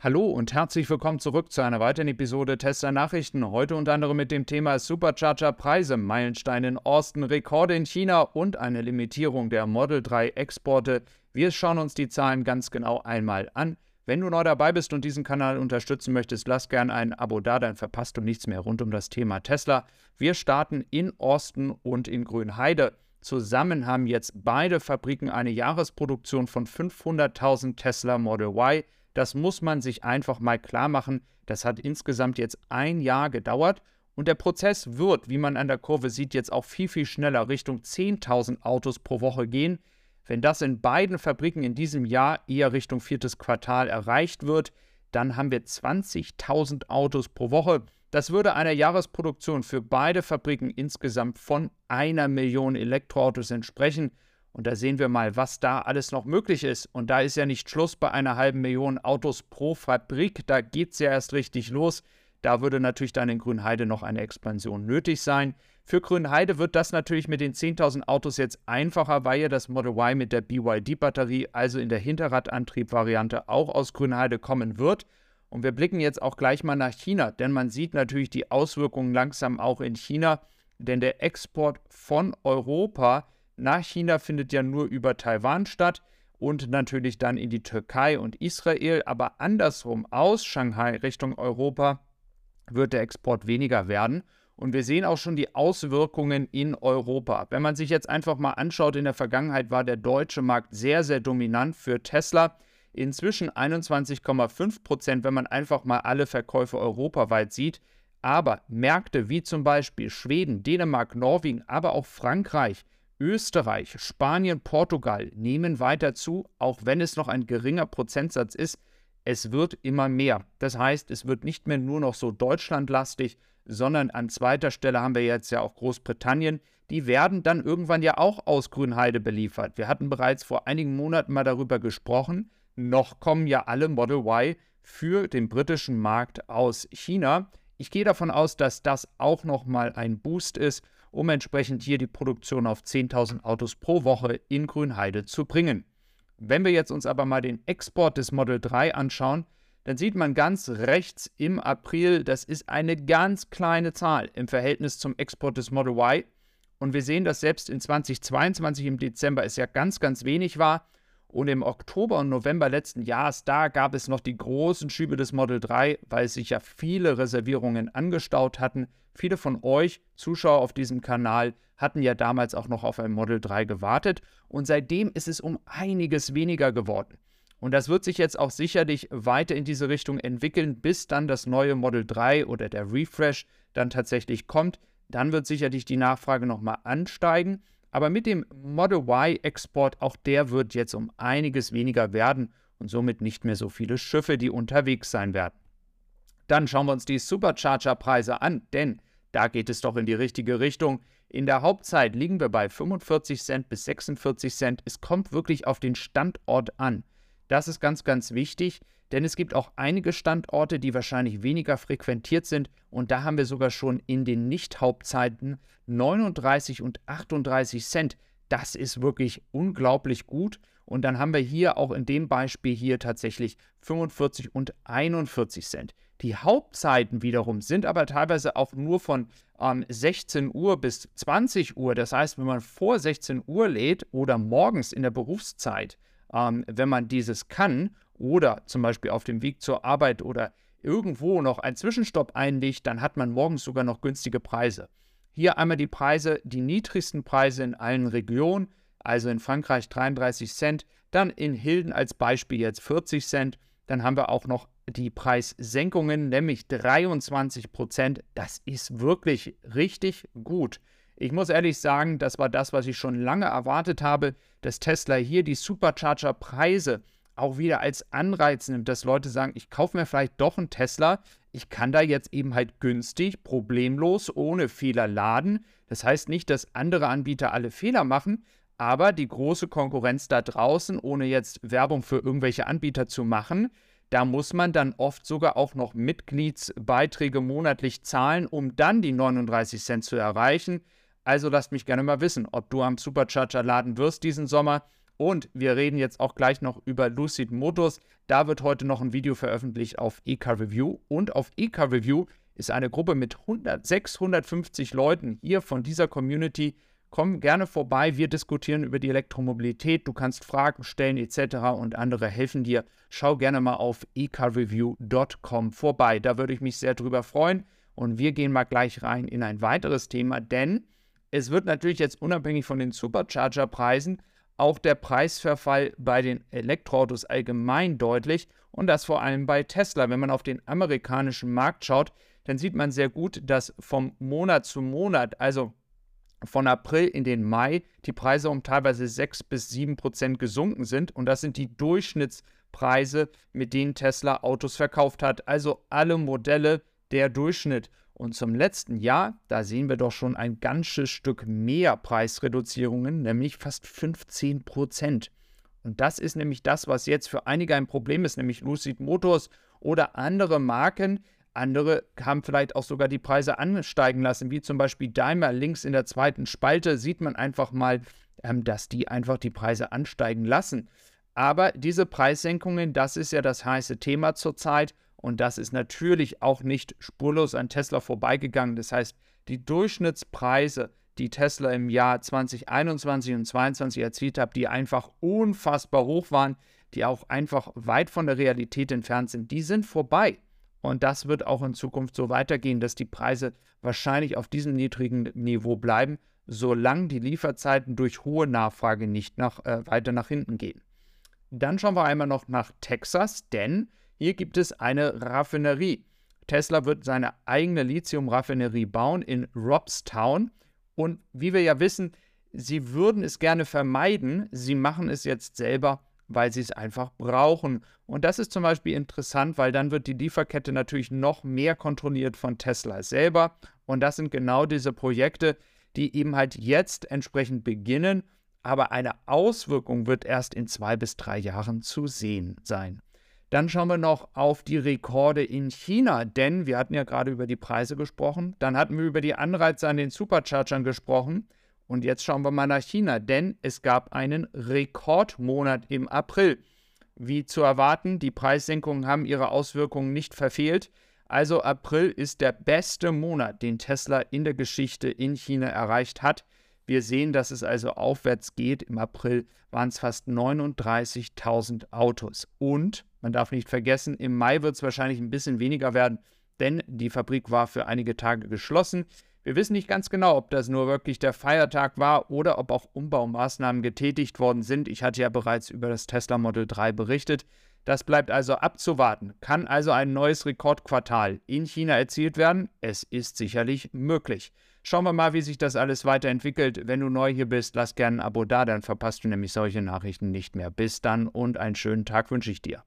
Hallo und herzlich willkommen zurück zu einer weiteren Episode Tesla Nachrichten. Heute unter anderem mit dem Thema Supercharger Preise, Meilenstein in Austin, Rekorde in China und eine Limitierung der Model 3 Exporte. Wir schauen uns die Zahlen ganz genau einmal an. Wenn du neu dabei bist und diesen Kanal unterstützen möchtest, lass gerne ein Abo da, dann verpasst du nichts mehr rund um das Thema Tesla. Wir starten in Austin und in Grünheide. Zusammen haben jetzt beide Fabriken eine Jahresproduktion von 500.000 Tesla Model Y. Das muss man sich einfach mal klar machen. Das hat insgesamt jetzt ein Jahr gedauert und der Prozess wird, wie man an der Kurve sieht, jetzt auch viel, viel schneller Richtung 10.000 Autos pro Woche gehen. Wenn das in beiden Fabriken in diesem Jahr eher Richtung viertes Quartal erreicht wird, dann haben wir 20.000 Autos pro Woche. Das würde einer Jahresproduktion für beide Fabriken insgesamt von einer Million Elektroautos entsprechen. Und da sehen wir mal, was da alles noch möglich ist. Und da ist ja nicht Schluss bei einer halben Million Autos pro Fabrik. Da geht es ja erst richtig los. Da würde natürlich dann in Grünheide noch eine Expansion nötig sein. Für Grünheide wird das natürlich mit den 10.000 Autos jetzt einfacher, weil ja das Model Y mit der BYD-Batterie, also in der Hinterradantrieb-Variante, auch aus Grünheide kommen wird. Und wir blicken jetzt auch gleich mal nach China, denn man sieht natürlich die Auswirkungen langsam auch in China, denn der Export von Europa nach China findet ja nur über Taiwan statt und natürlich dann in die Türkei und Israel, aber andersrum aus Shanghai Richtung Europa wird der Export weniger werden. Und wir sehen auch schon die Auswirkungen in Europa. Wenn man sich jetzt einfach mal anschaut, in der Vergangenheit war der deutsche Markt sehr, sehr dominant für Tesla. Inzwischen 21,5 Prozent, wenn man einfach mal alle Verkäufe europaweit sieht. Aber Märkte wie zum Beispiel Schweden, Dänemark, Norwegen, aber auch Frankreich, Österreich, Spanien, Portugal nehmen weiter zu, auch wenn es noch ein geringer Prozentsatz ist. Es wird immer mehr. Das heißt, es wird nicht mehr nur noch so deutschlandlastig, sondern an zweiter Stelle haben wir jetzt ja auch Großbritannien. Die werden dann irgendwann ja auch aus Grünheide beliefert. Wir hatten bereits vor einigen Monaten mal darüber gesprochen. Noch kommen ja alle Model Y für den britischen Markt aus China. Ich gehe davon aus, dass das auch nochmal ein Boost ist um entsprechend hier die Produktion auf 10.000 Autos pro Woche in Grünheide zu bringen. Wenn wir jetzt uns aber mal den Export des Model 3 anschauen, dann sieht man ganz rechts im April, das ist eine ganz kleine Zahl im Verhältnis zum Export des Model Y. Und wir sehen, dass selbst in 2022 im Dezember es ja ganz, ganz wenig war. Und im Oktober und November letzten Jahres, da gab es noch die großen Schübe des Model 3, weil sich ja viele Reservierungen angestaut hatten. Viele von euch, Zuschauer auf diesem Kanal, hatten ja damals auch noch auf ein Model 3 gewartet. Und seitdem ist es um einiges weniger geworden. Und das wird sich jetzt auch sicherlich weiter in diese Richtung entwickeln, bis dann das neue Model 3 oder der Refresh dann tatsächlich kommt. Dann wird sicherlich die Nachfrage nochmal ansteigen. Aber mit dem Model Y-Export, auch der wird jetzt um einiges weniger werden und somit nicht mehr so viele Schiffe, die unterwegs sein werden. Dann schauen wir uns die Supercharger-Preise an, denn da geht es doch in die richtige Richtung. In der Hauptzeit liegen wir bei 45 Cent bis 46 Cent. Es kommt wirklich auf den Standort an. Das ist ganz, ganz wichtig. Denn es gibt auch einige Standorte, die wahrscheinlich weniger frequentiert sind und da haben wir sogar schon in den Nicht-Hauptzeiten 39 und 38 Cent. Das ist wirklich unglaublich gut. Und dann haben wir hier auch in dem Beispiel hier tatsächlich 45 und 41 Cent. Die Hauptzeiten wiederum sind aber teilweise auch nur von ähm, 16 Uhr bis 20 Uhr. Das heißt, wenn man vor 16 Uhr lädt oder morgens in der Berufszeit, ähm, wenn man dieses kann oder zum Beispiel auf dem Weg zur Arbeit oder irgendwo noch einen Zwischenstopp einlegt, dann hat man morgens sogar noch günstige Preise. Hier einmal die Preise, die niedrigsten Preise in allen Regionen, also in Frankreich 33 Cent, dann in Hilden als Beispiel jetzt 40 Cent, dann haben wir auch noch die Preissenkungen, nämlich 23 Prozent. Das ist wirklich richtig gut. Ich muss ehrlich sagen, das war das, was ich schon lange erwartet habe, dass Tesla hier die Supercharger-Preise auch wieder als Anreiz nimmt, dass Leute sagen, ich kaufe mir vielleicht doch einen Tesla, ich kann da jetzt eben halt günstig, problemlos, ohne Fehler laden. Das heißt nicht, dass andere Anbieter alle Fehler machen, aber die große Konkurrenz da draußen, ohne jetzt Werbung für irgendwelche Anbieter zu machen, da muss man dann oft sogar auch noch Mitgliedsbeiträge monatlich zahlen, um dann die 39 Cent zu erreichen. Also lasst mich gerne mal wissen, ob du am Supercharger laden wirst diesen Sommer Und wir reden jetzt auch gleich noch über Lucid Motors. Da wird heute noch ein Video veröffentlicht auf EK Review. Und auf EK Review ist eine Gruppe mit 100, 650 Leuten hier von dieser Community. Komm gerne vorbei, wir diskutieren über die Elektromobilität. Du kannst Fragen stellen etc. und andere helfen dir. Schau gerne mal auf ecarreview.com vorbei. Da würde ich mich sehr drüber freuen. Und wir gehen mal gleich rein in ein weiteres Thema, denn es wird natürlich jetzt unabhängig von den Supercharger-Preisen auch der Preisverfall bei den Elektroautos allgemein deutlich und das vor allem bei Tesla. Wenn man auf den amerikanischen Markt schaut, dann sieht man sehr gut, dass vom Monat zu Monat, also von April in den Mai, die Preise um teilweise 6 bis 7 Prozent gesunken sind. Und das sind die Durchschnittspreise, mit denen Tesla Autos verkauft hat. Also alle Modelle der Durchschnitt. Und zum letzten Jahr, da sehen wir doch schon ein ganzes Stück mehr Preisreduzierungen, nämlich fast 15 Prozent. Und das ist nämlich das, was jetzt für einige ein Problem ist, nämlich Lucid Motors oder andere Marken. Andere haben vielleicht auch sogar die Preise ansteigen lassen, wie zum Beispiel Daimler. Links in der zweiten Spalte sieht man einfach mal, ähm, dass die einfach die Preise ansteigen lassen. Aber diese Preissenkungen, das ist ja das heiße Thema zurzeit. Und das ist natürlich auch nicht spurlos an Tesla vorbeigegangen. Das heißt, die Durchschnittspreise, die Tesla im Jahr 2021 und 2022 erzielt hat, die einfach unfassbar hoch waren, die auch einfach weit von der Realität entfernt sind, die sind vorbei. Und das wird auch in Zukunft so weitergehen, dass die Preise wahrscheinlich auf diesem niedrigen Niveau bleiben, solange die Lieferzeiten durch hohe Nachfrage nicht nach, äh, weiter nach hinten gehen. Dann schauen wir einmal noch nach Texas, denn hier gibt es eine Raffinerie. Tesla wird seine eigene Lithium-Raffinerie bauen in Robstown. Und wie wir ja wissen, sie würden es gerne vermeiden. Sie machen es jetzt selber, weil sie es einfach brauchen. Und das ist zum Beispiel interessant, weil dann wird die Lieferkette natürlich noch mehr kontrolliert von Tesla selber. Und das sind genau diese Projekte, die eben halt jetzt entsprechend beginnen. Aber eine Auswirkung wird erst in zwei bis drei Jahren zu sehen sein. Dann schauen wir noch auf die Rekorde in China, denn wir hatten ja gerade über die Preise gesprochen. Dann hatten wir über die Anreize an den Superchargern gesprochen. Und jetzt schauen wir mal nach China, denn es gab einen Rekordmonat im April. Wie zu erwarten, die Preissenkungen haben ihre Auswirkungen nicht verfehlt. Also April ist der beste Monat, den Tesla in der Geschichte in China erreicht hat. Wir sehen, dass es also aufwärts geht. Im April waren es fast 39.000 Autos. Und man darf nicht vergessen, im Mai wird es wahrscheinlich ein bisschen weniger werden, denn die Fabrik war für einige Tage geschlossen. Wir wissen nicht ganz genau, ob das nur wirklich der Feiertag war oder ob auch Umbaumaßnahmen getätigt worden sind. Ich hatte ja bereits über das Tesla Model 3 berichtet. Das bleibt also abzuwarten. Kann also ein neues Rekordquartal in China erzielt werden? Es ist sicherlich möglich. Schauen wir mal, wie sich das alles weiterentwickelt. Wenn du neu hier bist, lass gerne ein Abo da, dann verpasst du nämlich solche Nachrichten nicht mehr. Bis dann und einen schönen Tag wünsche ich dir.